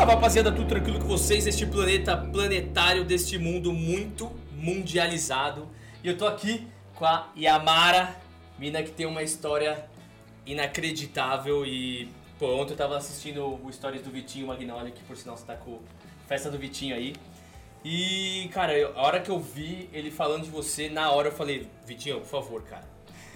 Salve rapaziada, tudo tranquilo com vocês neste planeta planetário, deste mundo muito mundializado. E eu tô aqui com a Yamara, mina que tem uma história inacreditável e pô, ontem eu tava assistindo o stories do Vitinho Magnoli, que por sinal você tá com festa do Vitinho aí. E, cara, eu- a hora que eu vi ele falando de você, na hora eu falei, Vitinho, por favor, cara,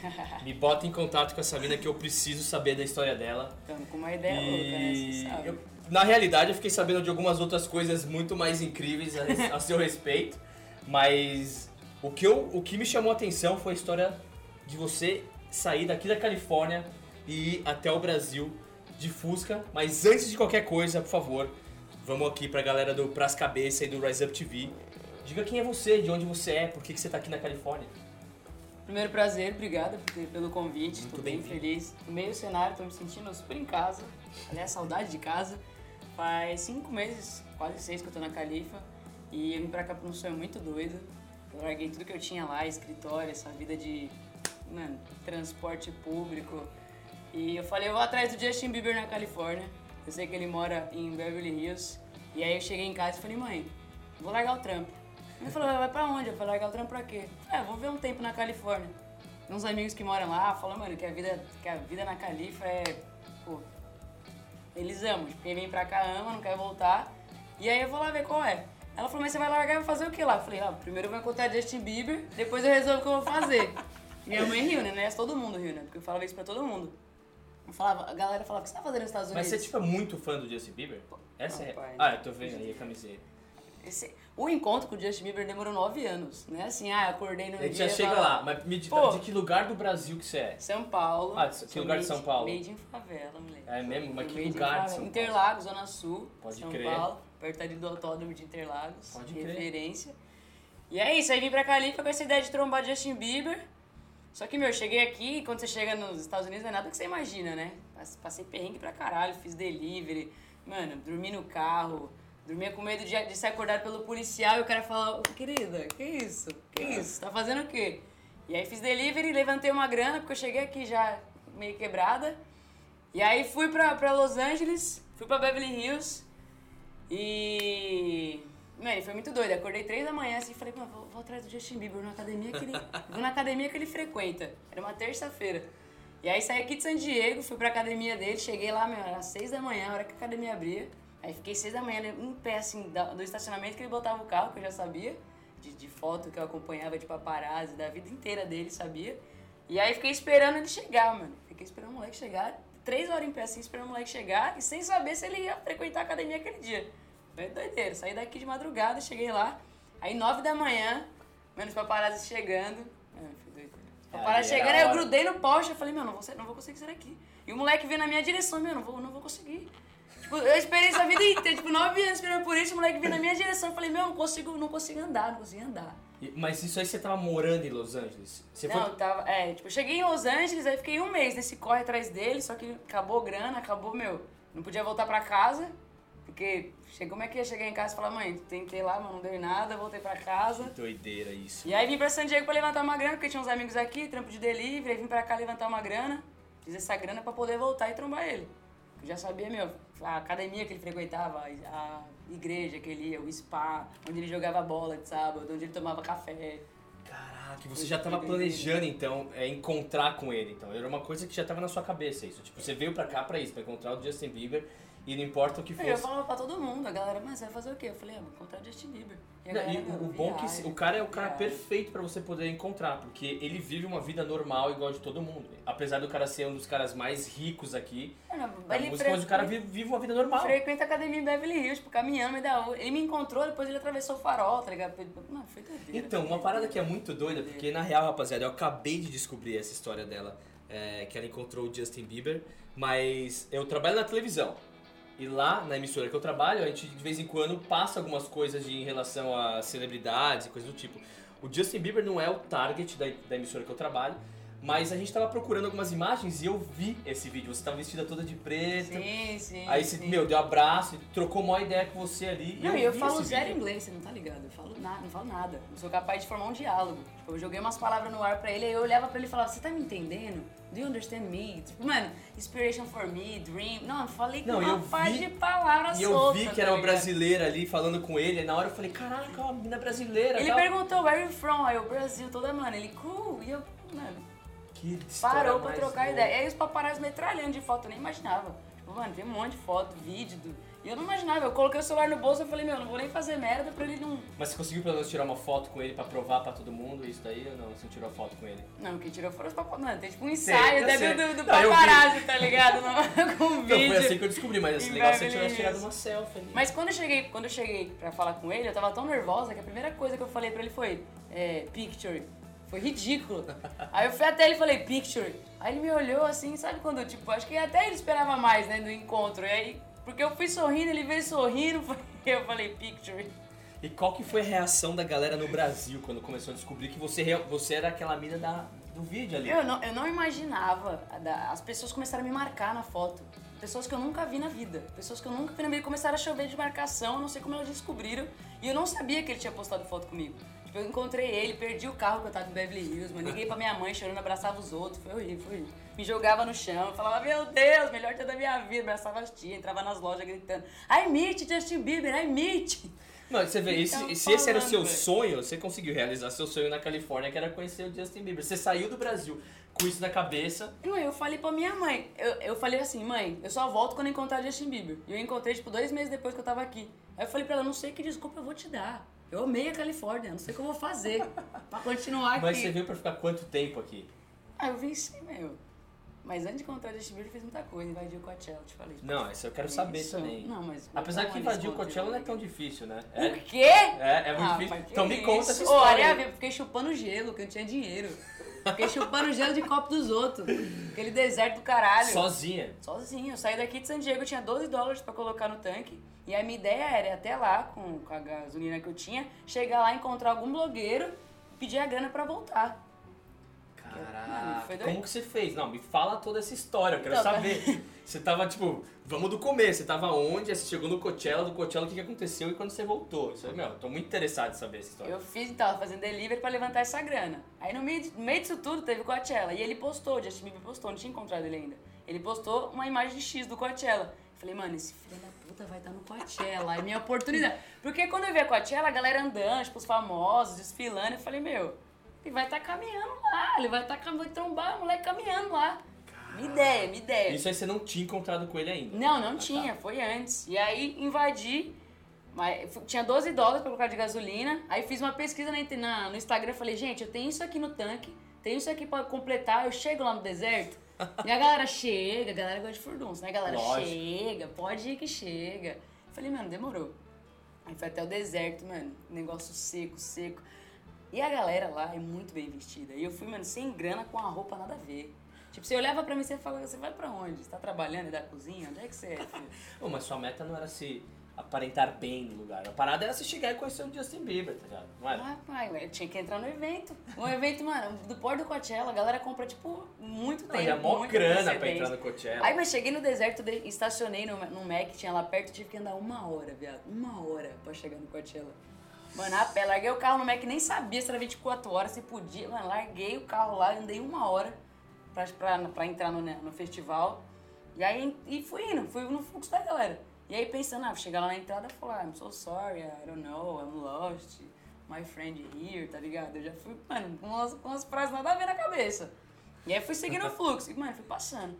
me bota em contato com essa mina que eu preciso saber da história dela. Estamos com uma ideia louca, né? Você E sabe. eu- na realidade eu fiquei sabendo de algumas outras coisas muito mais incríveis a, a seu respeito, mas o que, eu, o que me chamou a atenção foi a história de você sair daqui da Califórnia e ir até o Brasil de Fusca. Mas antes de qualquer coisa, por favor, vamos aqui pra galera do Pras Cabeça e do Rise Up TV. Diga quem é você, de onde você é, por que, que você tá aqui na Califórnia. Primeiro prazer, obrigado pelo convite. Muito Estou bem bem-vindo. feliz. No meio do cenário, estou me sentindo super em casa. Aliás, saudade de casa. Faz cinco meses, quase seis que eu tô na Califa. E eu vim pra cá por um sonho muito doido. Eu larguei tudo que eu tinha lá, escritório, essa vida de mano, transporte público. E eu falei, eu vou atrás do Justin Bieber na Califórnia. Eu sei que ele mora em Beverly Hills. E aí eu cheguei em casa e falei, mãe, vou largar o trampo. Ele falou, vai pra onde? Eu falei, largar o trampo pra quê? É, vou ver um tempo na Califórnia. Uns amigos que moram lá, falam, mano, que a vida, que a vida na Califa é. Pô, eles amam. Tipo, quem vem pra cá ama, não quer voltar. E aí eu vou lá ver qual é. Ela falou, mas você vai largar e vai fazer o que lá? Eu falei, ah, primeiro eu vou encontrar Justin Bieber, depois eu resolvo o que eu vou fazer. minha mãe riu, né? Não é todo mundo riu, né? Porque eu falava isso pra todo mundo. Eu falava, a galera falava, o que você tá fazendo nos Estados Mas Unidos? você tipo, é muito fã do Justin Bieber? Essa é. Rapaz. Ah, eu tô vendo aí a camiseta. Esse- o encontro com o Justin Bieber demorou nove anos, né? Assim, ah, acordei no A gente dia... já chega lá, mas me diz Pô. de que lugar do Brasil que você é? São Paulo. Ah, que lugar de São Paulo? Made in favela, moleque. É mesmo? Mas que Made lugar de. São Paulo? Interlagos, Zona Sul. Pode São crer. Paulo. Perto ali do autódromo de Interlagos. Pode crer. referência. E é isso, aí vim pra Califa com essa ideia de trombar Justin Bieber. Só que, meu, eu cheguei aqui, e quando você chega nos Estados Unidos, não é nada que você imagina, né? Passe- Passei perrengue pra caralho, fiz delivery, mano, dormi no carro, dormia com medo de, de ser acordado pelo policial e o cara falar, "Ô, querida, que isso? Que isso? Tá fazendo o quê? E aí fiz delivery, levantei uma grana, porque eu cheguei aqui já meio quebrada. E aí fui pra, pra Los Angeles, fui pra Beverly Hills e. Mano, foi muito doido. Acordei três da manhã assim e falei, mano, vou, vou atrás do Justin Bieber na academia que ele. vou na academia que ele frequenta. Era uma terça-feira. E aí saí aqui de San Diego, fui pra academia dele, cheguei lá, meu, era seis da manhã, a hora que a academia abria. Aí fiquei seis da manhã né, em pé, assim, do estacionamento que ele botava o carro, que eu já sabia, de, de foto que eu acompanhava de paparazzi, da vida inteira dele, sabia. E aí fiquei esperando ele chegar, mano. Fiquei esperando o moleque chegar, três horas em pé assim, esperando o moleque chegar e sem saber se ele ia frequentar a academia aquele dia. Foi doideira. Saí daqui de madrugada, cheguei lá. Aí nove da manhã, mano, os paparazzi chegando. Mano, foi doideira. Paparazzi era chegando, aí eu grudei no poste, eu falei, meu, não vou, não vou conseguir sair daqui. E o moleque veio na minha direção, meu, não vou, não vou conseguir. Tipo, eu esperei essa vida inteira, tipo, nove anos esperando por isso, o moleque veio na minha direção, eu falei, meu, não consigo, não consigo andar, não consigo andar. Mas isso aí você tava morando em Los Angeles? Você não, foi... tava. É, tipo, eu cheguei em Los Angeles, aí fiquei um mês nesse corre atrás dele, só que acabou grana, acabou, meu. Não podia voltar pra casa, porque chegou, como é que ia chegar em casa e falar, mãe, tentei lá, mas não deu em nada, voltei pra casa. Doideira isso. E aí vim pra San Diego pra levantar uma grana, porque tinha uns amigos aqui, trampo de delivery, aí vim pra cá levantar uma grana, fiz essa grana pra poder voltar e trombar ele. Já sabia, meu, a academia que ele frequentava, a igreja que ele ia, o spa, onde ele jogava bola de sábado, onde ele tomava café. Caraca, você já tava planejando então é, encontrar com ele, então. Era uma coisa que já tava na sua cabeça isso. Tipo, você veio pra cá pra isso, pra encontrar o Justin Bieber e não importa o que Eu fosse. falava pra todo mundo, a galera, mas vai fazer o quê? Eu falei, ah, vou encontrar o Justin Bieber. E, Não, e "Não, o, o bom é que o cara é o cara viagem." perfeito pra você poder encontrar, porque ele vive uma vida normal igual de todo mundo. Apesar do cara ser um dos caras mais ricos aqui, não, ele música, mas o cara vive, vive uma vida normal. frequenta a academia em Beverly Hills, tipo, caminhando da. Ele me encontrou, depois ele atravessou o farol, tá ligado? Foi doideira. Então, uma parada que é muito doida, porque na real, rapaziada, eu acabei de descobrir essa história dela, é, que ela encontrou o Justin Bieber, mas eu trabalho na televisão. E lá na emissora que eu trabalho, a gente de vez em quando passa algumas coisas de, em relação a celebridades e coisas do tipo. O Justin Bieber não é o target da, da emissora que eu trabalho, Mas a gente tava procurando algumas imagens e eu vi esse vídeo. Você tava vestida toda de preto. Sim, sim. Aí você, sim. meu, deu abraço, trocou uma ideia com você ali. Não, e eu, eu falo zero vídeo. inglês, você não tá ligado? Eu falo nada, não falo nada. Eu sou capaz de formar um diálogo. Tipo, eu joguei umas palavras no ar pra ele, aí eu olhava pra ele e falava, você tá me entendendo? Do you understand me? Tipo, mano, inspiration for me, dream. Não, eu falei com Não, e uma vi- de palavras E eu vi que tá era uma ligado? brasileira ali falando com ele. E na hora eu falei, caraca, uma menina brasileira. Ele tal. perguntou, where are you from? Aí eu, Brasil, toda, mano. Ele, cool. E eu, mano, Que parou pra trocar boa. ideia. E aí os paparazzi metralhando de foto, eu nem imaginava. Tipo, mano, tem um monte de foto, vídeo. Do... E eu não imaginava. Eu coloquei o celular no bolso e falei, meu, não vou nem fazer merda pra ele não. Mas você conseguiu pelo menos tirar uma foto com ele pra provar pra todo mundo isso daí ou não? Você não tirou foto com ele? Não, quem tirou foram os paparazzi. Mano, tem tipo um ensaio sei. do, do Não, vi. paparazzi, tá ligado? No, com Então vídeo. foi assim que eu descobri, mas assim, legal você tivesse tirado uma selfie ali. Mas quando eu cheguei, quando eu cheguei pra falar com ele, eu tava tão nervosa que a primeira coisa que eu falei pra ele foi é, picture. Foi ridículo. Aí eu fui até ele e falei, picture. Aí ele me olhou assim, sabe quando, tipo, acho que até ele esperava mais, né, do encontro. E aí, porque eu fui sorrindo, ele veio sorrindo, eu falei, picture. E qual que foi a reação da galera no Brasil quando começou a descobrir que você, você era aquela mina da, do vídeo ali? Eu não, eu não imaginava. As pessoas começaram a me marcar na foto. Pessoas que eu nunca vi na vida. Pessoas que eu nunca vi na vida começaram a chover de marcação. Eu não sei como elas descobriram. E eu não sabia que ele tinha postado foto comigo. Tipo, eu encontrei ele, perdi o carro que eu tava em Beverly Hills, mano. Liguei pra minha mãe chorando, abraçava os outros. Foi horrível, foi horrível. Me jogava no chão, falava, meu Deus, melhor dia da minha vida. Abraçava as tias, entrava nas lojas gritando, I meet Justin Bieber, I meet. Mano, você vê, esse- se esse era o seu velho. sonho, você conseguiu realizar seu sonho na Califórnia, que era conhecer o Justin Bieber. Você saiu do Brasil com isso na cabeça. Não, eu falei pra minha mãe. Eu, eu falei assim, mãe, eu só volto quando encontrar Justin Bieber. E eu encontrei, tipo, dois meses depois que eu tava aqui. Aí eu falei pra ela, não sei que desculpa eu vou te dar. Eu amei a Califórnia, não sei o que eu vou fazer pra continuar aqui. Mas você veio pra ficar quanto tempo aqui? Aí eu venci, meu. Mas antes de encontrar Justin Bieber, eu fiz muita coisa. Invadiu o Coachella, te falei. Não, isso eu quero saber Isso. também. Não, mas... Apesar que invadir o Coachella não é tão difícil, né? É, O quê? é, é muito Ah, difícil. Então me conta isso? essa história. olha, eu fiquei chupando gelo, que eu não tinha dinheiro. Fiquei chupando gelo de copo dos outros. Aquele deserto do caralho. Sozinha. Sozinho. Eu saí daqui de San Diego, eu tinha 12 dólares pra colocar no tanque. E a minha ideia era ir até lá, com, com a gasolina que eu tinha, chegar lá, encontrar algum blogueiro, pedir a grana pra voltar. Caraca, como que você fez? Não, me fala toda essa história, eu quero Então, saber. Você tava, tipo, vamos do começo, você tava onde, você chegou no Coachella, do Coachella, o que, que aconteceu e quando você voltou? Isso aí, meu, eu tô muito interessado em saber essa história. Eu fiz, tava fazendo delivery pra levantar essa grana. Aí no meio, no meio disso tudo teve o Coachella. E ele postou, o Justin Bieber postou, não tinha encontrado ele ainda. Ele postou uma imagem de X do Coachella. Falei, mano, esse filho da puta vai estar no Coachella. É minha oportunidade. Porque quando eu vi a Coachella, a galera andando, tipo, os famosos, desfilando, eu falei, meu, ele vai estar caminhando lá. Ele vai estar tá, vai trombar o moleque caminhando lá. Minha ideia, minha ideia. Isso aí você não tinha encontrado com ele ainda. Não, não Ah, tá. tinha, foi antes. E aí invadi, mas tinha 12 dólares pra colocar de gasolina. Aí fiz uma pesquisa na, no Instagram falei, gente, eu tenho isso aqui no tanque, tenho isso aqui pra completar, eu chego lá no deserto. E a galera chega, a galera gosta de furdunço, né? A galera Lógico. chega, pode ir que chega. Eu falei, mano, demorou. Aí foi até o deserto, mano, negócio seco, seco. E a galera lá é muito bem vestida. E eu fui, mano, sem grana, com a roupa nada a ver. Tipo, você olhava pra mim e você falava, você vai pra onde? Você tá trabalhando e da cozinha? Onde é que você é, filho? Ô, mas sua meta não era se aparentar bem no lugar. A parada era se chegar e conhecer o Justin Bieber, tá ligado? Não era? Ah, pai, tinha que entrar no evento. Um evento, mano, do Porto do Coachella, a galera compra, tipo, muito Não, tempo. e a mó grana pra entrar no Coachella. Aí, mas cheguei no deserto, de- estacionei no, no Mac, tinha lá perto, tive que andar uma hora, viado. Uma hora pra chegar no Coachella. Mano, a pé, larguei o carro no Mac, nem sabia se era 24 horas, se podia. Mano, larguei o carro lá, andei uma hora pra, pra, pra entrar no, né, no festival. E aí, e fui indo, fui no fluxo da galera. E aí pensando, ah, vou chegar lá na entrada e falar, I'm so sorry, I don't know, I'm lost, my friend here, tá ligado? Eu já fui, mano, com umas, com umas frases nada a ver na cabeça. E aí fui seguindo o fluxo, e, mano, fui passando.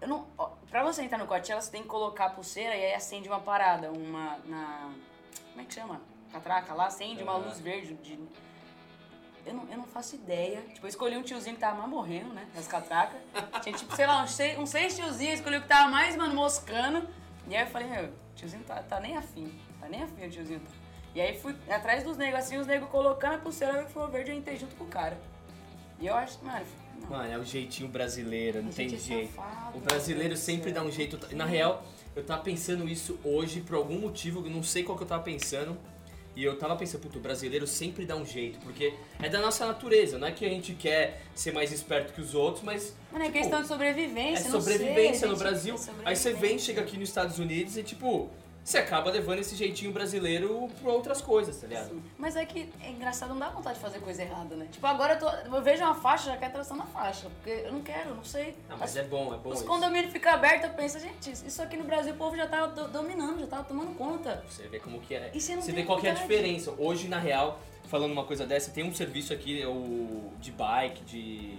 Eu não, ó, pra você entrar no Coachella, você tem que colocar a pulseira e aí acende uma parada, uma, na, como é que chama? Catraca lá, acende uma luz verde de... Eu não, eu não faço ideia. Tipo, eu escolhi um tiozinho que tava mais morrendo, né? Das catracas. Tinha, tipo, sei lá, uns seis, uns seis tiozinhos, escolhi o que tava mais, mano, moscando. E aí eu falei, meu, tiozinho tá, tá nem afim. Tá nem afim o tiozinho. E aí fui atrás dos negros, assim, os negros colocando a pulseira que foi verde, eu entrei junto com o cara. E eu acho, mano, não. Mano, é o jeitinho brasileiro, não tem é jeito. safado, o brasileiro sempre dá um jeito. Na real, eu tava pensando isso hoje por algum motivo, eu não sei qual que eu tava pensando. E eu tava pensando, puto, o brasileiro sempre dá um jeito, porque é da nossa natureza, não é que a gente quer ser mais esperto que os outros, mas. Mano, é tipo, questão de sobrevivência. É não sei, sobrevivência no Brasil. é Aí você vem, sobrevivência. chega aqui nos Estados Unidos e, tipo, você acaba levando esse jeitinho brasileiro pra outras coisas, tá ligado? Sim. Mas é que é engraçado, não dá vontade de fazer coisa errada, né? Tipo, agora eu, tô, eu vejo uma faixa, já quero tração na faixa. Porque eu não quero, não sei. Não, mas As- é bom, é bom Os isso. condomínios ficam abertos, eu penso, gente, isso aqui no Brasil o povo já tava do- dominando, já tava tomando conta. Você vê como que é. E você não Você vê qual que é a diferença. Hoje, na real, falando uma coisa dessa, tem um serviço aqui, é o de bike, de.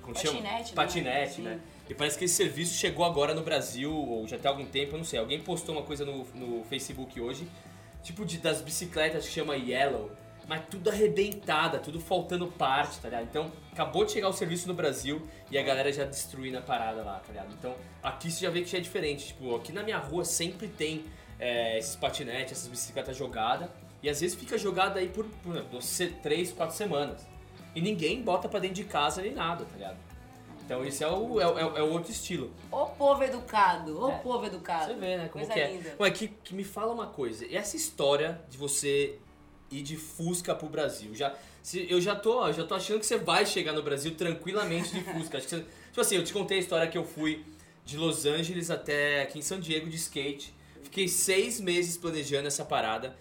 Como chama? Patinete, né? Patinete, Sim. né? E parece que esse serviço chegou agora no Brasil, ou já tem algum tempo, eu não sei. Alguém postou uma coisa no, no Facebook hoje, tipo de, das bicicletas que chama Yellow, mas tudo arrebentada, tudo faltando parte, tá ligado? Então, acabou de chegar o serviço no Brasil e a galera já destruindo a parada lá, tá ligado? Então, aqui você já vê que já é diferente. Tipo, aqui na minha rua sempre tem é, esses patinetes, essas bicicletas jogadas, e às vezes fica jogada aí por, por se- três, quatro semanas. E ninguém bota pra dentro de casa nem nada, tá ligado? Então, esse é o, é, o- é o- é o outro estilo. Ô povo educado, ô É. povo educado. Você vê, né? Como Coisa que é. linda. Ué, que, que me fala uma coisa. Essa história de você ir de Fusca pro Brasil? Já, se, eu já tô, eu já tô achando que você vai chegar no Brasil tranquilamente de Fusca. Acho que você, tipo assim, eu te contei a história que eu fui de Los Angeles até aqui em San Diego de skate. Fiquei seis meses planejando essa parada.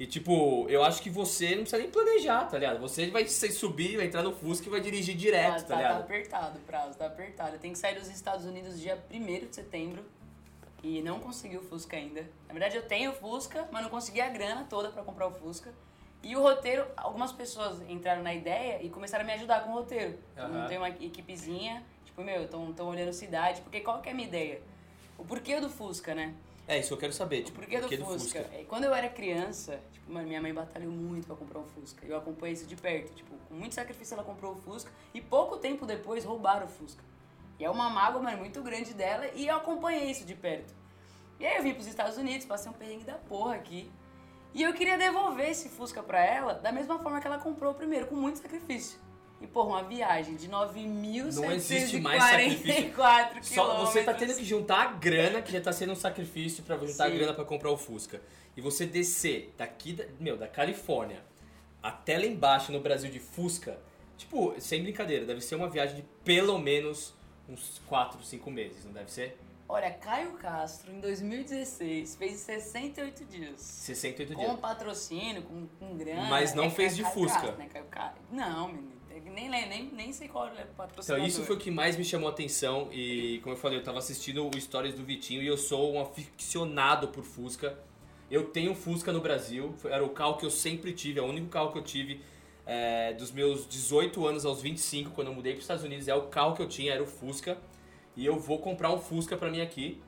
E tipo, eu acho que você não precisa nem planejar, tá ligado? Você vai subir, vai entrar no Fusca e vai dirigir direto, tá, tá tá, tá ligado? apertado o prazo, tá apertado. Tem que sair dos Estados Unidos dia 1 de setembro e não consegui o Fusca ainda. Na verdade, eu tenho o Fusca, mas não consegui a grana toda pra comprar o Fusca. E o roteiro, algumas pessoas entraram na ideia e começaram a me ajudar com o roteiro. Aham. Então, tem uma equipezinha, tipo, meu, estão olhando cidade, porque qual que é a minha ideia? O porquê do Fusca, né? É isso que eu quero saber, O tipo, porquê do, porquê Fusca? É, Quando eu era criança, tipo, mano, minha mãe batalhou muito pra comprar um Fusca. Eu acompanhei isso de perto. Tipo, com muito sacrifício ela comprou o Fusca e pouco tempo depois roubaram o Fusca. E é uma mágoa, mano, muito grande dela e eu acompanhei isso de perto. E aí eu vim pros Estados Unidos, passei um perrengue da porra aqui. E eu queria devolver esse Fusca pra ela da mesma forma que ela comprou o primeiro, com muito sacrifício. E, porra, uma viagem de 9.744 Não existe mais sacrifício. quilômetros. Só você tá tendo que juntar a grana, que já tá sendo um sacrifício pra juntar a Sim. grana pra comprar o Fusca. E você descer daqui, da, meu, da Califórnia até lá embaixo no Brasil de Fusca, tipo, sem brincadeira, deve ser uma viagem de pelo menos uns 4, 5 meses, não deve ser? Olha, Caio Castro, em 2016, fez 68 dias. 68 Com dias. patrocínio, com, com grana. Mas não É fez de Caio Fusca. Castro, né? Caio Ca- Não, menino. Nem, nem, nem, sei qual é o Então, patrocinador. isso foi o que mais me chamou a atenção e, como eu falei, eu tava assistindo o Stories do Vitinho e eu sou um aficionado por Fusca. Eu tenho Fusca no Brasil, era o carro que eu sempre tive, é o único carro que eu tive é, dos meus 18 anos aos 25, quando eu mudei para os Estados Unidos, é o carro que eu tinha, era o Fusca. E eu vou comprar um Fusca pra mim aqui.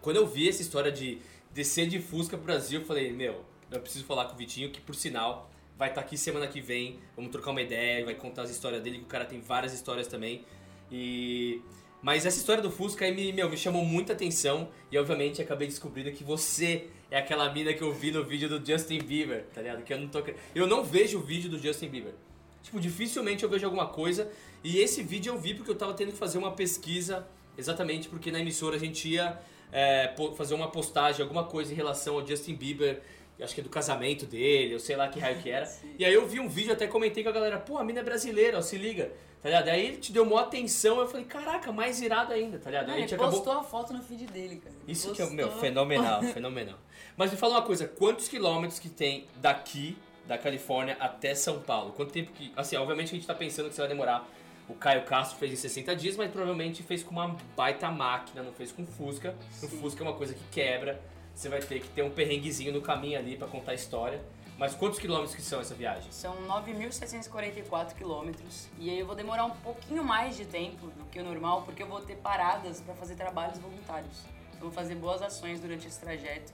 Quando eu vi essa história de descer de Fusca pro Brasil, eu falei, meu, eu preciso falar com o Vitinho, que por sinal vai estar aqui semana que vem, vamos trocar uma ideia, vai contar as histórias dele, que o cara tem várias histórias também. E mas essa história do Fusca aí me, meu, me chamou muita atenção e obviamente acabei descobrindo que você é aquela mina que eu vi no vídeo do Justin Bieber, tá ligado? Que eu não tô Eu não vejo o vídeo do Justin Bieber. Tipo, dificilmente eu vejo alguma coisa. E esse vídeo eu vi porque eu tava tendo que fazer uma pesquisa, exatamente porque na emissora a gente ia é, fazer uma postagem, alguma coisa em relação ao Justin Bieber, acho que é do casamento dele, eu sei lá que raio que era. E aí eu vi um vídeo, até comentei com a galera, pô, a mina é brasileira, ó, se liga, tá ligado? Aí ele te deu maior atenção, eu falei, caraca, mais irado ainda, tá ligado? Não, Aí a ele gente acabou. postou a foto no feed dele, cara. Ele Isso que é, meu, postou. fenomenal, fenomenal. Mas me fala uma coisa, quantos quilômetros que tem daqui, da Califórnia, até São Paulo? Quanto tempo que... Assim, obviamente a gente tá pensando que você vai demorar... O Caio Castro fez em 60 dias, mas provavelmente fez com uma baita máquina, não fez com Fusca. O. Fusca é uma coisa que quebra, você vai ter que ter um perrenguezinho no caminho ali pra contar a história. Mas quantos quilômetros que são essa viagem? São 9.744 quilômetros e aí eu vou demorar um pouquinho mais de tempo do que o normal porque eu vou ter paradas para fazer trabalhos voluntários. Eu vou fazer boas ações durante esse trajeto.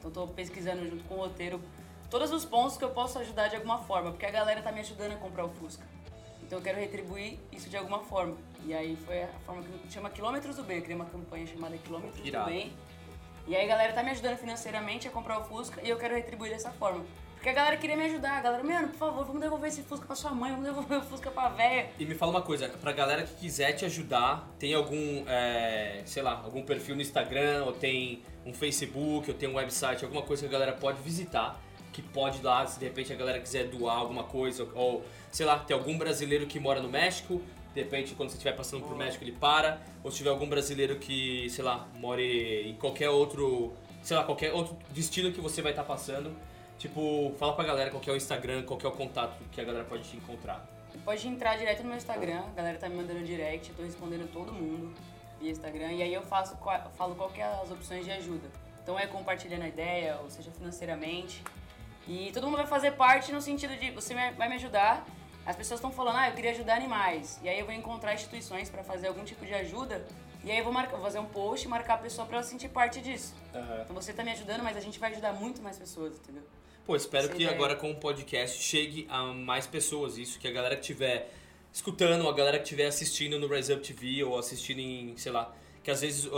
Então estou pesquisando junto com o roteiro todos os pontos que eu posso ajudar de alguma forma, porque a galera tá me ajudando a comprar o Fusca. Então eu quero retribuir isso de alguma forma. E aí foi a forma que chama Quilômetros do Bem. Eu criei uma campanha chamada Quilômetros Irado. do Bem. E aí a galera tá me ajudando financeiramente a comprar o Fusca e eu quero retribuir dessa forma. Porque a galera queria me ajudar. A galera, mano, por favor, vamos devolver esse Fusca pra sua mãe, vamos devolver o Fusca pra véia. E me fala uma coisa, pra galera que quiser te ajudar, tem algum, é, sei lá, algum perfil no Instagram, ou tem um Facebook, ou tem um website, alguma coisa que a galera pode visitar que pode dar, se de repente a galera quiser doar alguma coisa, ou sei lá, tem algum brasileiro que mora no México, de repente quando você estiver passando por México ele para, ou se tiver algum brasileiro que, sei lá, more em qualquer outro, sei lá, qualquer outro destino que você vai estar passando, tipo, fala pra galera qual é o Instagram, qual é o contato que a galera pode te encontrar. Pode entrar direto no meu Instagram, a galera tá me mandando direct, eu tô respondendo todo mundo via Instagram, e aí eu faço, falo qual é as opções de ajuda. Então é compartilhando a ideia, ou seja, financeiramente, e todo mundo vai fazer parte no sentido de você vai me ajudar. As pessoas estão falando, ah, eu queria ajudar animais. E aí eu vou encontrar instituições para fazer algum tipo de ajuda. E aí eu vou, marcar, vou fazer um post e marcar a pessoa para ela sentir parte disso. Uhum. Então você tá me ajudando, mas a gente vai ajudar muito mais pessoas, entendeu? Pô, espero Essa que ideia. agora com o podcast chegue a mais pessoas. Isso, que a galera que estiver escutando, a galera que estiver assistindo no Rise Up TV ou assistindo em, sei lá, que às vezes. Uh,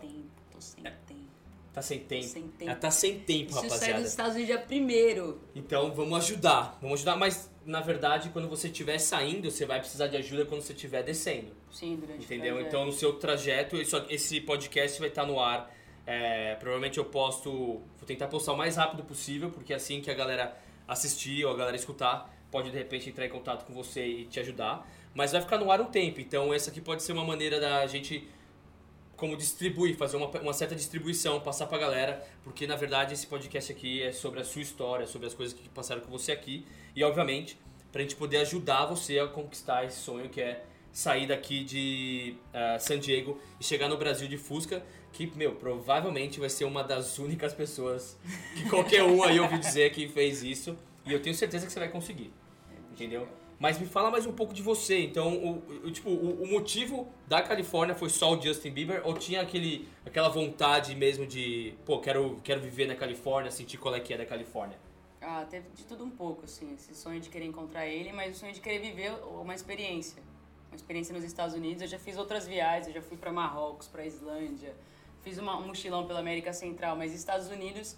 sem tempo, tô sem tempo. Tá sem tempo. Sem tempo. Ela tá sem tempo, Isso rapaziada. Isso sai dos Estados Unidos dia primeiro. Então vamos ajudar. Vamos ajudar, mas na verdade, quando você estiver saindo, você vai precisar de ajuda quando você estiver descendo. Sim, durante Entendeu? Então no seu trajeto, esse podcast vai estar no ar. É, provavelmente eu posto. Vou tentar postar o mais rápido possível, porque é assim que a galera assistir ou a galera escutar, pode de repente entrar em contato com você e te ajudar. Mas vai ficar no ar um tempo, então essa aqui pode ser uma maneira da gente como distribuir, fazer uma, uma certa distribuição, passar pra galera, porque na verdade esse podcast aqui é sobre a sua história, sobre as coisas que passaram com você aqui, e obviamente pra gente poder ajudar você a conquistar esse sonho que é sair daqui de uh, San Diego e chegar no Brasil de Fusca, que, meu, provavelmente vai ser uma das únicas pessoas que qualquer um aí ouviu dizer que fez isso, e eu tenho certeza que você vai conseguir, entendeu? Mas me fala mais um pouco de você. Então, o, o tipo, o, o, motivo da Califórnia foi só o Justin Bieber ou tinha aquele, aquela vontade mesmo de, pô, quero, quero viver na Califórnia, sentir qual é que é da Califórnia? Ah, teve de tudo um pouco, assim. Esse sonho de querer encontrar ele, mas o sonho de querer viver uma experiência. Uma experiência nos Estados Unidos. Eu já fiz outras viagens, eu já fui para Marrocos, para Islândia, fiz uma, um mochilão pela América Central, mas Estados Unidos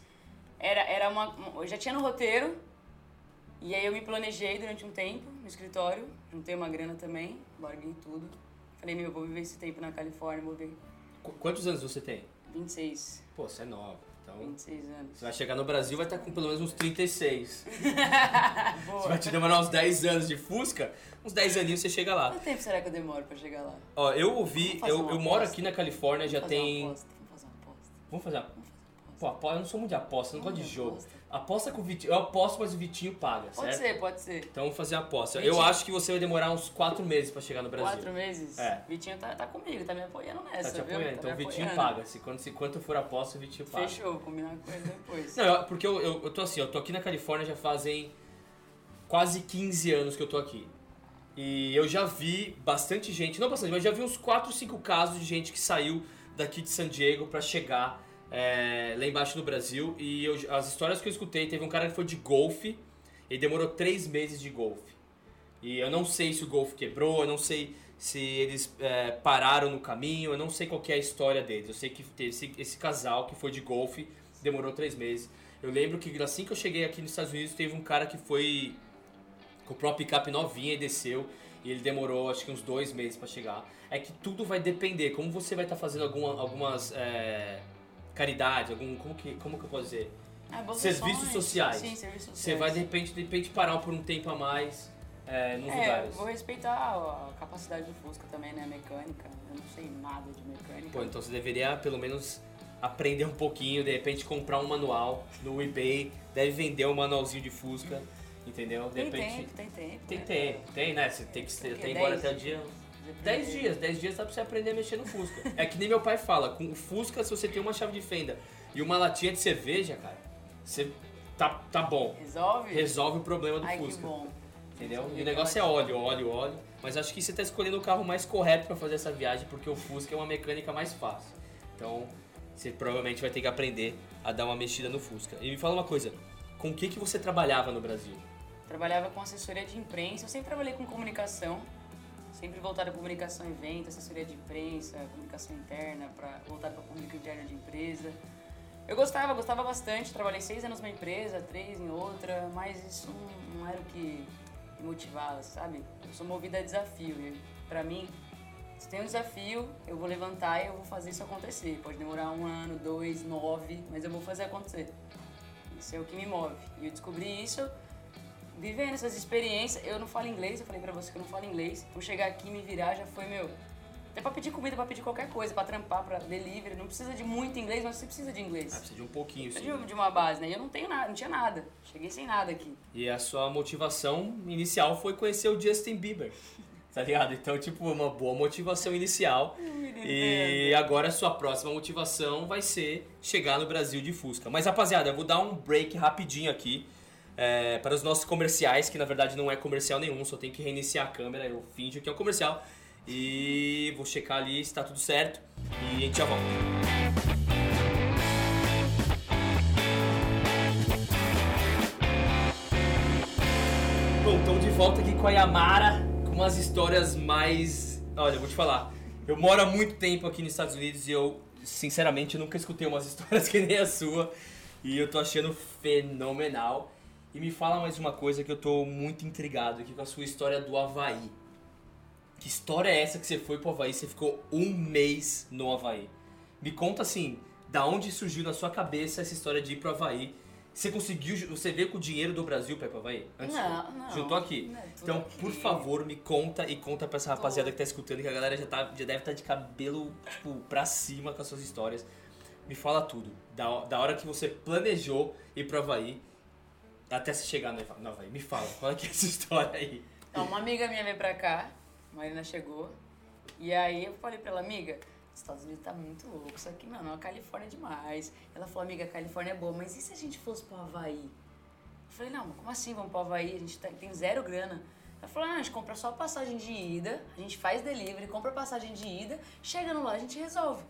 era, era uma. Eu já tinha no roteiro, e aí eu me planejei durante um tempo no escritório, juntei uma grana também, larguei tudo. Falei, meu, vou viver esse tempo na Califórnia, vou ver. Qu quantos anos você tem? 26. Pô, você é nova. Então, 26 anos. Você vai chegar no Brasil vai estar com pelo menos uns 36. você vai te demorar uns 10 anos de Fusca, uns 10 aninhos você chega lá. Quanto tempo será que eu demoro pra chegar lá? Ó, eu ouvi, eu, eu moro aqui na Califórnia, já tem. Vamos fazer uma aposta. Vamos fazer uma aposta. Pô, eu não sou muito de aposta, não gosto de jogo. Aposta. Aposta com o Vitinho. Eu aposto, mas o Vitinho paga, pode certo? Pode ser, pode ser. Então vamos fazer a aposta. Vitinho. Eu acho que você vai demorar uns 4 meses pra chegar no Brasil. 4 meses? É. Vitinho tá, tá comigo, tá me apoiando nessa, Tá te apoiando, viu? então o Vitinho paga. Se quando, se quanto for aposta, o Vitinho paga. Fechou, combinar com ele depois. Não, eu, porque eu, eu, eu tô assim, eu tô aqui na Califórnia já fazem quase 15 anos que eu tô aqui. E eu já vi bastante gente, não bastante, mas já vi uns 4, 5 casos de gente que saiu daqui de San Diego pra chegar é, lá embaixo no Brasil. E eu, as histórias que eu escutei, teve um cara que foi de golfe, e demorou três meses de golfe. E eu não sei se o golfe quebrou, eu não sei se eles é, pararam no caminho, eu não sei qual é a história deles. Eu sei que teve esse, esse casal que foi de golfe, demorou três meses. Eu lembro que assim que eu cheguei aqui nos Estados Unidos, teve um cara que foi comprou uma picape novinha e desceu. E ele demorou acho que uns dois meses para chegar. É que tudo vai depender. Como você vai estar tá fazendo alguma, algumas é, caridade, algum. Como que, como que eu posso dizer? Ah, serviços sociais. Sim, serviços sociais. Você vai de repente, de repente parar por um tempo a mais é, nos é, lugares. Vou respeitar a capacidade do Fusca também, né? Mecânica. Eu não sei nada de mecânica. Pô, então você deveria pelo menos aprender um pouquinho, de repente comprar um manual no eBay, deve vender um manualzinho de Fusca, entendeu? De tem repente. Tempo, tem tempo. Tem né? tempo, tem, né? Você tem que tem embora até o dia. 10 dias, 10 dias dá pra você aprender a mexer no Fusca. é que nem meu pai fala, com o Fusca, se você tem uma chave de fenda e uma latinha de cerveja, cara, você tá, tá bom. Resolve? Resolve o problema do Ai, Fusca. Que bom. Entendeu? E o negócio é óleo, óleo, óleo. Mas acho que você tá escolhendo o carro mais correto para fazer essa viagem, porque o Fusca é uma mecânica mais fácil. Então, você provavelmente vai ter que aprender a dar uma mexida no Fusca. E me fala uma coisa, com o que, que você trabalhava no Brasil? Trabalhava com assessoria de imprensa, eu sempre trabalhei com comunicação, sempre voltado a comunicação evento, assessoria de imprensa, comunicação interna, para voltar para público interno de empresa. Eu gostava, gostava bastante. Trabalhei seis anos numa empresa, três em outra, mas isso não, era o que me motivava, sabe? Eu sou movida a desafio. E pra mim, se tem um desafio, eu vou levantar e eu vou fazer isso acontecer. Pode demorar um ano, dois, nove, mas eu vou fazer acontecer. Isso é o que me move. E eu descobri isso vivendo essas experiências. Eu não falo inglês, eu falei pra você que eu não falo inglês. Então chegar aqui e me virar já foi, meu... Até pra pedir comida, pra pedir qualquer coisa, pra trampar, pra delivery. Não precisa de muito inglês, mas você precisa de inglês. Ah, precisa de um pouquinho, sim. Precisa de, de uma base, né? E eu não tenho nada, não tinha nada. Cheguei sem nada aqui. E a sua motivação inicial foi conhecer o Justin Bieber. Tá ligado? Então, tipo, uma boa motivação inicial. E agora a sua próxima motivação vai ser chegar no Brasil de Fusca. Mas, rapaziada, eu vou dar um break rapidinho aqui é, para os nossos comerciais, que na verdade não é comercial nenhum, só tem que reiniciar a câmera, eu finjo que é um comercial. E vou checar ali se tá tudo certo e a gente já volta. Bom, estamos de volta aqui com a Yamara, com umas histórias mais. Olha, eu vou te falar. Eu moro há muito tempo aqui nos Estados Unidos e eu, sinceramente, nunca escutei umas histórias que nem a sua. E eu tô achando fenomenal. E me fala mais uma coisa que eu tô muito intrigado aqui com a sua história do Havaí. Que história é essa que você foi pro Havaí? Você ficou um mês no Havaí. Me conta assim, da onde surgiu na sua cabeça essa história de ir pro Havaí? Você conseguiu, você veio com o dinheiro do Brasil pra ir pro Havaí? Antes Não, não. Juntou aqui? Não, Então, aqui. por favor, me conta e conta pra essa rapaziada que tá escutando, que a galera já, tá, já deve estar de cabelo, tipo, pra cima com as suas histórias. Me fala tudo. Da, da hora que você planejou ir pro Havaí até você chegar no Hava- no Havaí. Me fala, qual é que é essa história aí? Então, uma amiga minha veio pra cá, Marina chegou, e aí eu falei pra ela, amiga, os Estados Unidos tá muito louco, isso aqui, mano, a Califórnia é demais. Ela falou, amiga, a Califórnia é boa, mas e se a gente fosse pro Havaí? Eu falei, não, como assim vamos pro Havaí? A gente tá- tem zero grana. Ela falou, ah, a gente compra só passagem de ida, a gente faz delivery, compra passagem de ida, chegando lá a gente resolve.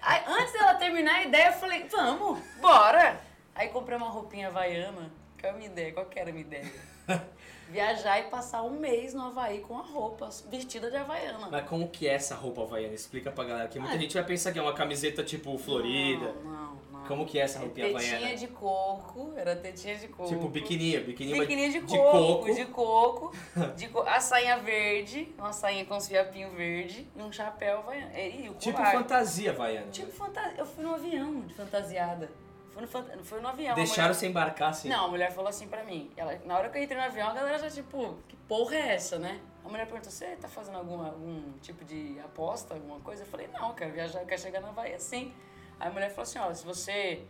Aí, antes dela terminar a ideia, eu falei, vamos, bora! Aí comprei uma roupinha havaiana, que é a minha ideia, qual que era a minha ideia? Viajar e passar um mês no Havaí com a roupa vestida de havaiana. Mas como que é essa roupa havaiana? Explica pra galera, que muita Ah. gente vai pensar que é uma camiseta tipo florida. Não, não, não. Como que é essa roupinha tetinha havaiana? de coco, era tetinha de coco. Tipo biquininha, biquininha, Biquininha de de coco, coco. de coco, de co- a sainha verde, uma sainha com os fiapinhos verde e um chapéu havaiano. E, e Tipo colar. fantasia havaiana. Tipo fantasia. Eu fui no avião de fantasiada. Fui no, fanta- fui no avião. a Deixaram mulher- você embarcar assim? Não, a mulher falou assim pra mim. Ela, na hora que eu entrei no avião, a galera já tipo, que porra é essa, né? A mulher perguntou, você tá fazendo algum, algum tipo de aposta, alguma coisa? Eu falei, não, quero viajar, quero chegar na Havaí assim. Aí a mulher falou assim, ó, se você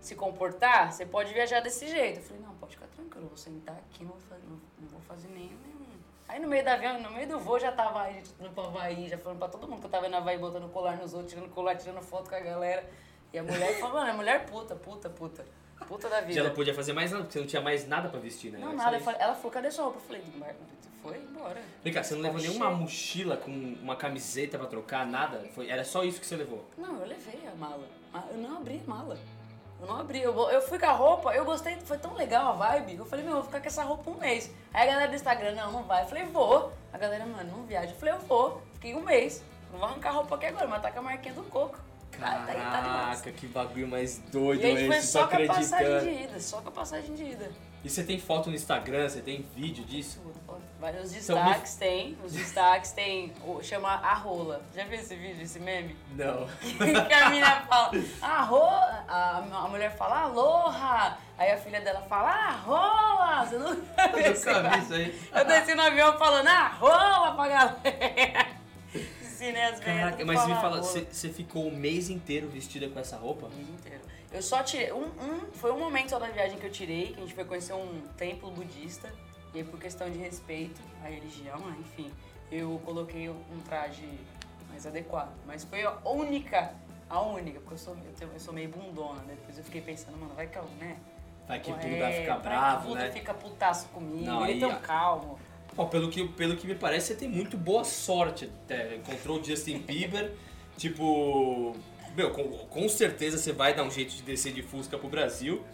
se comportar, você pode viajar desse jeito. Eu falei, não, pode ficar tranquilo, eu vou sentar aqui, não vou fazer, não, não vou fazer nenhum, nenhum. Aí no meio do avião, no meio do voo, já tava aí, gente, indo pro Havaí, já falando pra todo mundo que eu tava na Havaí, botando colar nos outros, tirando colar, tirando foto com a galera. E a mulher falou, mano, é mulher puta, puta, puta. Puta da vida. Já não podia fazer mais nada, porque você não tinha mais nada pra vestir, né? Não, Era nada. falei- ela falou, cadê sua roupa? Eu falei, "Mar- foi embora. Vem cá, você não levou nenhuma mochila com uma camiseta pra trocar, nada? Foi, era só isso que você levou? Não, eu levei a mala. Eu não abri a mala. Eu não abri. Eu, eu fui com a roupa, eu gostei, foi tão legal a vibe. Eu falei, meu, eu vou ficar com essa roupa um mês. Aí a galera do Instagram, não, não vai. Eu falei, vou. A galera, mano, não viaja. Eu falei, eu vou. Fiquei um mês. Não vou arrancar a roupa aqui agora, mas tá com a marquinha do coco. Tá, tá tá. Caraca, que bagulho mais doido E a gente esse, só com a passagem de ida, só com a passagem de ida. E você tem foto no Instagram, você tem vídeo disso? Vários Então, me- destaques tem, os destaques tem, chama a rola. Já viu esse vídeo, esse meme? Não. que a menina fala, arrola, a, a mulher fala, aloha, aí a filha dela fala, arrola, você não Eu nunca vi isso aí. Eu desci no avião falando, arrola pra galera. Ensinei as velhas Caraca, mas me fala, você, ficou o mês inteiro vestida com essa roupa? O mês inteiro. Eu só tirei. Um, um- foi um momento só da viagem que eu tirei, que a gente foi conhecer um templo budista. E aí, por questão de respeito à religião, né, enfim, eu coloquei um traje mais adequado. Mas foi a única, a única, porque eu sou, eu sou meio bundona, né? Depois eu fiquei pensando, mano, vai que eu, né? Vai que É, tudo vai ficar vai que bravo, tudo né? fica putaço comigo, Não, ele aí, tão calmo. Pelo que, pelo que me parece, você tem muito boa sorte. até. Encontrou o Justin Bieber, tipo... Meu, com, com certeza você vai dar um jeito de descer de Fusca pro Brasil.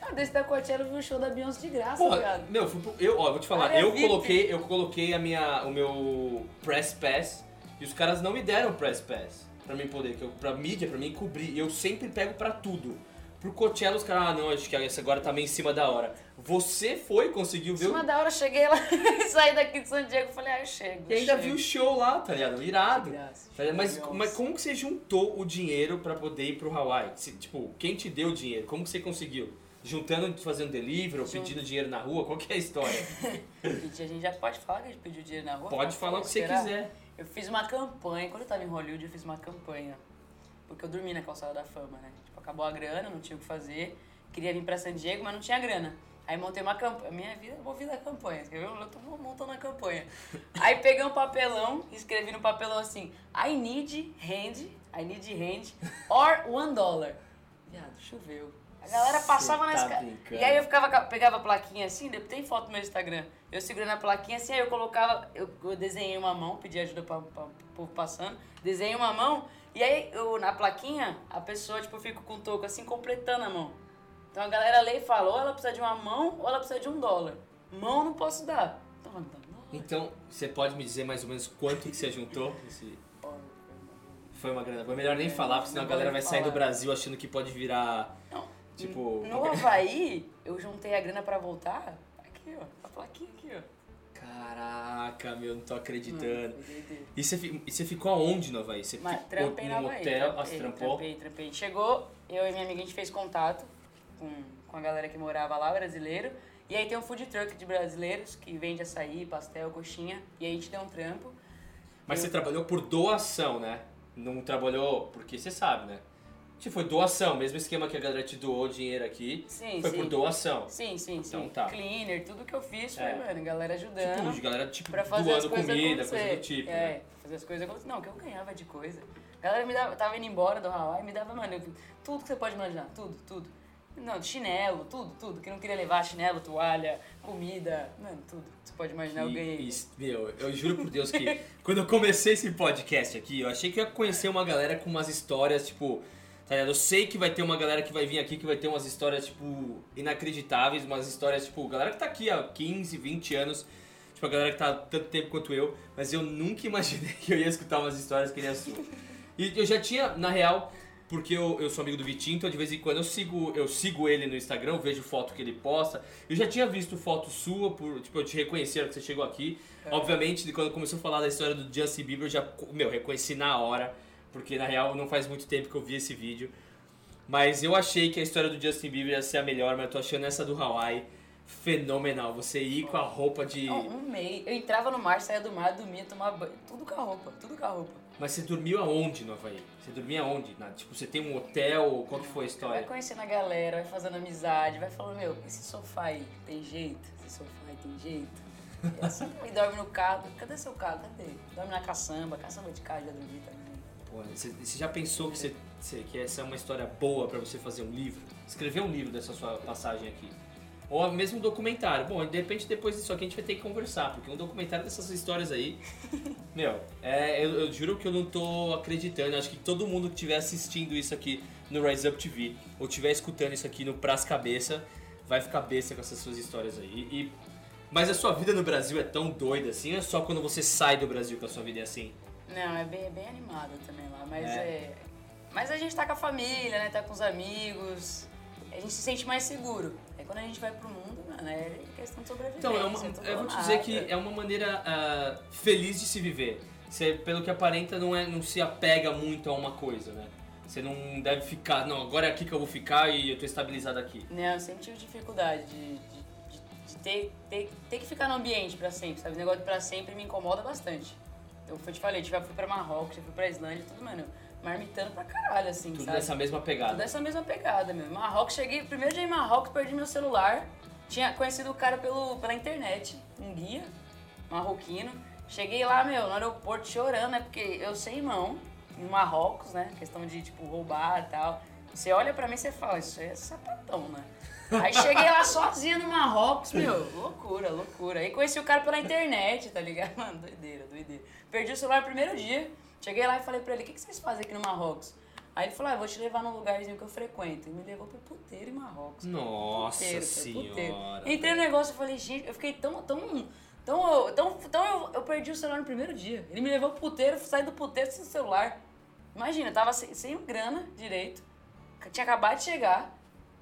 Ah, desse da Coachella eu vi o show da Beyoncé de graça, Porra, ligado? meu, fui pro- eu, ó, vou te falar, Área eu VIP. coloquei, eu coloquei a minha, o meu Press Pass e os caras não me deram Press Pass pra mim poder, que eu, pra mídia, pra mim cobrir. E eu sempre pego pra tudo. Pro Coachella os caras, ah, não, acho que essa agora tá meio em cima da hora. Você foi, conseguiu Em ver o... cima da hora cheguei lá, saí daqui de San Diego e falei, ah, eu chego. E ainda chego. viu o show lá, tá ligado? Irado. Tá ligado? Mas, mas como que você juntou o dinheiro pra poder ir pro Hawaii? Se- tipo, quem te deu o dinheiro? Como que você conseguiu? Juntando, fazendo delivery ou Jun- pedindo dinheiro na rua? Qual que é a história? A gente já pode falar que a gente pediu dinheiro na rua? Pode falar o que você quiser. Eu fiz uma campanha, quando eu tava em Hollywood, eu fiz uma campanha. Porque eu dormi na calçada da fama, né? Tipo, acabou a grana, não tinha o que fazer. Queria vir pra San Diego, mas não tinha grana. Aí montei uma campanha. Minha vida, vou vir da campanha. Escreveu? Eu tô montando a campanha. Aí peguei um papelão e escrevi no papelão assim: I need hand, I need hand, or one dollar. Viado, choveu. A galera passava na tá escada. brincando. E aí eu ficava, ca- pegava a plaquinha assim, depois tem foto no meu Instagram. Eu segurando a plaquinha assim, aí eu colocava, eu, eu desenhei uma mão, pedi ajuda pro povo passando, desenhei uma mão, e aí eu, na plaquinha, a pessoa, tipo, eu fico com o toco assim, completando a mão. Então a galera lê e fala, ou ela precisa de uma mão, ou ela precisa de um dólar. Mão não posso dar. Então. Então, você pode me dizer mais ou menos quanto que você juntou? Esse- Foi uma grana. Foi melhor nem falar, porque senão a galera vai sair do. Brasil achando que pode virar. Não, Tipo. No Havaí, eu juntei a grana pra voltar, aqui ó, a plaquinha aqui ó. Caraca, meu, não tô acreditando. Doideira. E você, fi- e você ficou aonde no Havaí? Você Mas ficou trampei na num hotel? trampei, Ah, você trampou? Trampei, trampei. Chegou, eu e minha amiga, a gente fez contato com, com a galera que morava lá, brasileiro. E aí tem um food truck de brasileiros que vende açaí, pastel, coxinha. E aí a gente deu um trampo. Mas Eu- você trabalhou por doação, né? Não trabalhou porque você sabe, né? Tipo, foi doação, mesmo esquema que a galera te doou dinheiro aqui. Sim, foi sim. por doação. Sim, sim, sim. Então tá. Cleaner, tudo que eu fiz foi, É. mano, galera ajudando. Tipo, de galera tipo, pra fazer doando comida, acontecer. coisa do tipo, É, né? fazer as coisas acontecer. Não, que eu ganhava de coisa. A galera me dava, tava indo embora do Hawaii, me dava, mano, eu- tudo que você pode imaginar, tudo, tudo. Não, chinelo, tudo, tudo. Que não queria levar chinelo, toalha, comida, mano, tudo. que Você pode imaginar, eu E- ganhei. e- meu, eu juro por Deus que quando eu comecei esse podcast aqui, eu achei que eu ia conhecer uma galera com umas histórias, tipo, tá ligado? Eu sei que vai ter uma galera que vai vir aqui que vai ter umas histórias, tipo, inacreditáveis, umas histórias, tipo, galera que tá aqui há 15, 20 anos, tipo, a galera que tá há tanto tempo quanto eu, mas eu nunca imaginei que eu ia escutar umas histórias que nem a sua. E eu já tinha, na real, porque eu, eu sou amigo do Vitinho, então de vez em quando eu sigo, eu sigo ele no Instagram, vejo foto que ele posta. Eu já tinha visto foto sua, por, tipo, eu te reconheci que você chegou aqui. É. Obviamente, de quando começou a falar da história do Justin Bieber, eu já, meu, reconheci na hora, porque na real não faz muito tempo que eu vi esse vídeo. Mas eu achei que a história do Justin Bieber ia ser a melhor, mas eu tô achando essa do Hawaii fenomenal. Você ir com a roupa de. Um mês. Eu entrava no mar, saía do mar, dormia, tomava banho. Tudo com a roupa, tudo com a roupa. Mas você dormiu aonde no Havaí? Você dormia aonde? Na- tipo, você tem um hotel? Qual que foi a Vai história? conhecendo a galera, vai fazendo amizade, vai falando, meu, esse sofá aí tem jeito? Esse sofá aí tem jeito? E assim, e dorme no carro. Cadê seu carro? Cadê? Dorme na caçamba, caçamba de carro já dormi também. Pô, você, você já pensou que, você, que essa é uma história boa pra você fazer um livro? Escrever um livro dessa sua passagem aqui? Ou mesmo um documentário? Bom, de repente depois disso aqui a gente vai ter que conversar, porque um documentário dessas histórias aí. Meu, é, eu, eu juro que eu não tô acreditando. Acho que todo mundo que estiver assistindo isso aqui no Rise Up TV, ou estiver escutando isso aqui no Pras Cabeça, vai ficar besta com essas suas histórias aí. E, mas a sua vida no Brasil é tão doida assim, ou é só quando você sai do Brasil que a sua vida é assim? Não, é bem, é bem animado também lá, mas É. é. Mas a gente tá com a família, né? Tá com os amigos. A gente se sente mais seguro. Aí quando a gente vai pro mundo, mano, é questão de sobrevivência. Então, é uma, eu vou ou te dizer que nada. é uma maneira ah, feliz de se viver. Você, pelo que aparenta, não, é, não se apega muito a uma coisa, né? Você não deve ficar, não, agora é aqui que eu vou ficar e eu tô estabilizado aqui. Não, eu sempre tive dificuldade de, de, de- de ter, ter, ter que ficar no ambiente pra sempre, sabe? O negócio de pra sempre me incomoda bastante. Eu fui- te falei, já fui pra Marrocos, já fui pra Islândia, tudo, mano, marmitando pra caralho, assim, Tudo sabe? nessa mesma pegada. Tudo dessa mesma pegada, meu. Marrocos, cheguei, primeiro dia em Marrocos, perdi meu celular. Tinha conhecido o cara pelo, pela internet, um guia marroquino. Cheguei lá, meu, no aeroporto chorando, né? Porque eu sei mão, em Marrocos, né? Questão de, tipo, roubar e tal. Você olha pra mim e você fala, isso aí é sapatão, né? Aí cheguei lá sozinha no Marrocos, meu, loucura, loucura. Aí conheci o cara pela internet, tá ligado? Mano, doideira, doideira. Perdi o celular no primeiro dia. Cheguei lá e falei pra ele, o que, que vocês fazem aqui no Marrocos? Aí ele falou, ah, vou te levar num lugarzinho que eu frequento. E me levou pro puteiro em Marrocos. Nossa Puteiro, senhora. Entrei no negócio e falei, gente, eu fiquei tão, tão, tão, tão, tão eu, eu perdi o celular no primeiro dia. Ele me levou pro puteiro, saí do puteiro sem celular. Imagina, eu tava sem, sem grana direito, tinha acabado de chegar,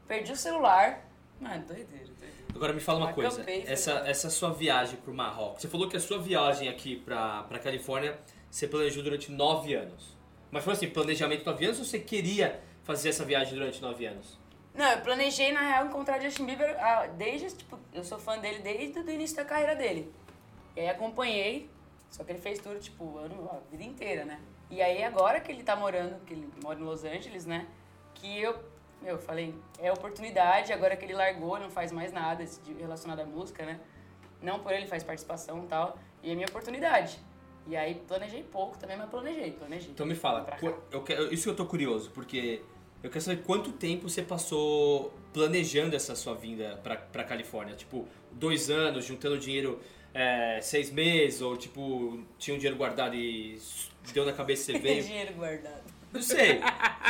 perdi o celular. Mano, doideira, doideira. Agora me fala uma Acampei, coisa, essa, essa sua viagem pro Marrocos, você falou que a sua viagem aqui pra, pra Califórnia você planejou durante nove anos. Mas foi assim, planejamento nove anos ou você queria fazer essa viagem durante nove anos? Não, eu planejei, na real, encontrar Justin Bieber ah, desde, tipo, eu sou fã dele desde o início da carreira dele. E aí acompanhei, só que ele fez tudo, tipo, ano, a vida inteira, né? E aí agora que ele tá morando, que ele mora em Los Angeles, né? Que eu, eu falei, é oportunidade, agora que ele largou, não faz mais nada relacionado à música, né? Não por ele faz participação e tal. E é minha oportunidade. E aí planejei pouco também, mas planejei, planejei. Então me fala, eu quero, isso eu tô curioso, porque eu quero saber quanto tempo você passou planejando essa sua vinda pra, pra Califórnia. Tipo, dois anos, juntando dinheiro é, seis meses, ou tipo, tinha um dinheiro guardado e deu na cabeça e você veio. dinheiro guardado. Não sei.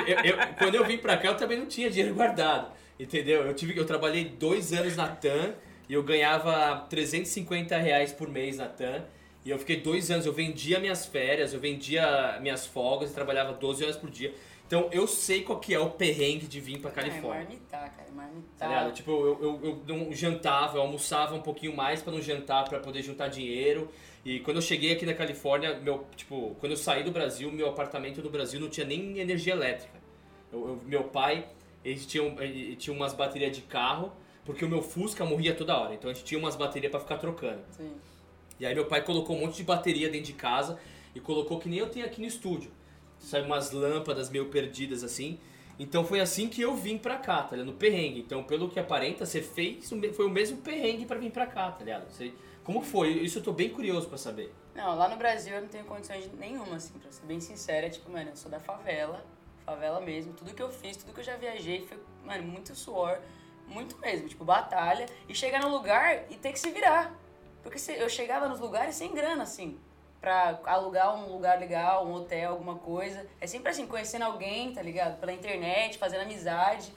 Eu, eu, quando eu vim pra cá, eu também não tinha dinheiro guardado. Entendeu? Eu, tive, eu trabalhei dois anos na TAM e eu ganhava 350 reais por mês na TAM. E eu fiquei dois anos, eu vendia minhas férias, eu vendia minhas folgas e trabalhava 12 horas por dia. Então eu sei qual que é o perrengue de vir pra Califórnia. É marmitar, cara, marmitar. Tá? Tipo, eu, eu, eu não jantava, eu almoçava um pouquinho mais para não jantar, para poder juntar dinheiro. E quando eu cheguei aqui na Califórnia, meu, tipo, quando eu saí do Brasil, meu apartamento no Brasil não tinha nem energia elétrica. Eu, eu, meu pai, ele tinha, ele tinha umas baterias de carro, porque o meu Fusca morria toda hora. Então a gente tinha umas baterias para ficar trocando. Sim. E aí meu pai colocou um monte de bateria dentro de casa e colocou que nem eu tenho aqui no estúdio sabe, umas lâmpadas meio perdidas assim. Então foi assim que eu vim pra cá, tá ligado? No perrengue. Então, pelo que aparenta, você fez, foi o mesmo perrengue para vir pra cá, tá ligado? Você, como foi? Isso eu tô bem curioso para saber. Não, lá no Brasil eu não tenho condições nenhuma, assim, pra ser bem sincera. Tipo, mano, eu sou da favela, favela mesmo. Tudo que eu fiz, tudo que eu já viajei foi, mano, muito suor, muito mesmo. Tipo, batalha. E chegar no lugar e ter que se virar. Porque eu chegava nos lugares sem grana, assim pra alugar um lugar legal, um hotel, alguma coisa. É sempre assim, conhecendo alguém, tá ligado? Pela internet, fazendo amizade.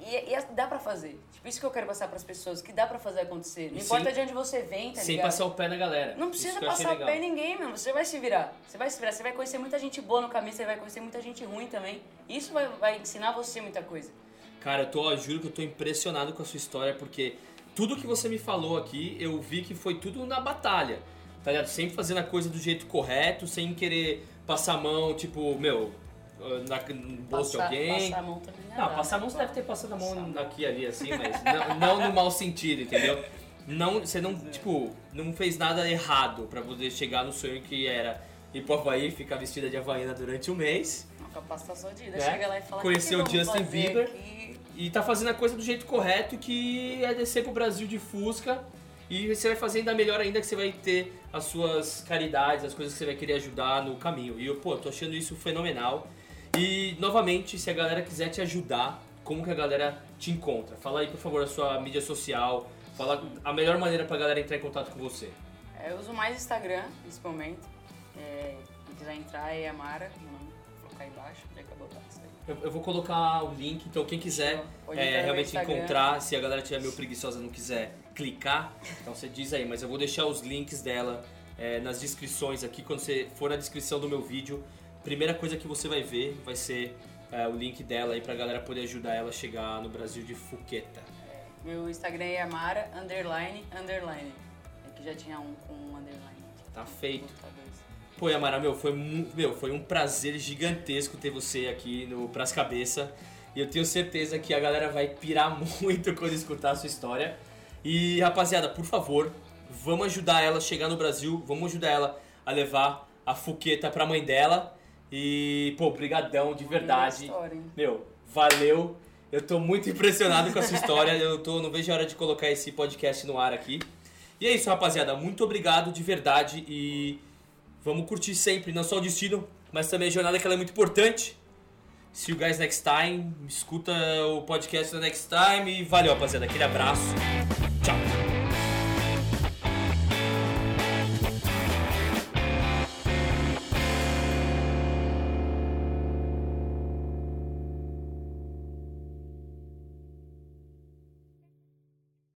E, e, e dá pra fazer. Tipo, isso que eu quero passar pras pessoas, que dá pra fazer acontecer. Não importa de onde você vem, tá sem ligado? passar o pé na galera. Não precisa passar o pé em ninguém, meu. Você vai se virar. Você vai se virar. Você vai conhecer muita gente boa no caminho, você vai conhecer muita gente ruim também. Isso vai, vai ensinar você muita coisa. Cara, eu tô, eu juro que eu tô impressionado com a sua história, porque tudo que você me falou aqui, eu vi que foi tudo na batalha tá ligado? Sempre fazendo a coisa do jeito correto, sem querer passar a mão, tipo, meu, na, no bolso passar, de alguém. Passar a mão também não, passar a mão você deve ter passado a mão aqui ali, assim, mas não, não, no mau sentido, entendeu? Não, você não, tipo, não fez nada errado pra poder chegar no sonho que era ir pro Havaí, ficar vestida de Havaiana durante um mês. Uma capacitação de ida, né? chega lá e fala Conhecer o Justin Bieber. Aqui? E tá fazendo a coisa do jeito correto, que é descer pro Brasil de Fusca e você vai fazer ainda melhor ainda que você vai ter as suas caridades, as coisas que você vai querer ajudar no caminho. E eu, pô, tô achando isso fenomenal. E, novamente, se a galera quiser te ajudar, como que a galera te encontra? Fala aí, por favor, a sua mídia social, fala a melhor maneira pra galera entrar em contato com você. É, eu uso mais Instagram, nesse momento. É, quem quiser entrar é Amara, meu nome, vou colocar aí embaixo, já que eu botar isso aí. Eu, eu, vou colocar o link, então quem quiser é, realmente encontrar, se a galera tiver meio preguiçosa não quiser clicar, então você diz aí, mas eu vou deixar os links dela é, nas descrições aqui. Quando você for na descrição do meu vídeo, primeira coisa que você vai ver vai ser é, o link dela aí pra galera poder ajudar ela a chegar no Brasil de Fuqueta. É, meu Instagram é Amara, underline, underline. É que já tinha um com um underline. Tá feito. Pô, Amara, meu foi, meu, foi um prazer gigantesco ter você aqui no Pras Cabeça. E eu tenho certeza que a galera vai pirar muito quando escutar a sua história. E rapaziada, por favor, vamos ajudar ela a chegar no Brasil, vamos ajudar ela a levar a Fuqueta pra mãe dela. E, pô, brigadão, de verdade. História, Meu, valeu. Eu tô muito impressionado com a sua história. Eu tô, não vejo a hora de colocar esse podcast no ar aqui. E é isso, rapaziada. Muito obrigado de verdade e vamos curtir sempre, não só o destino, mas também a jornada que ela é muito importante. See you guys next time. Escuta o podcast da next time e valeu, rapaziada. Aquele abraço. Ciao.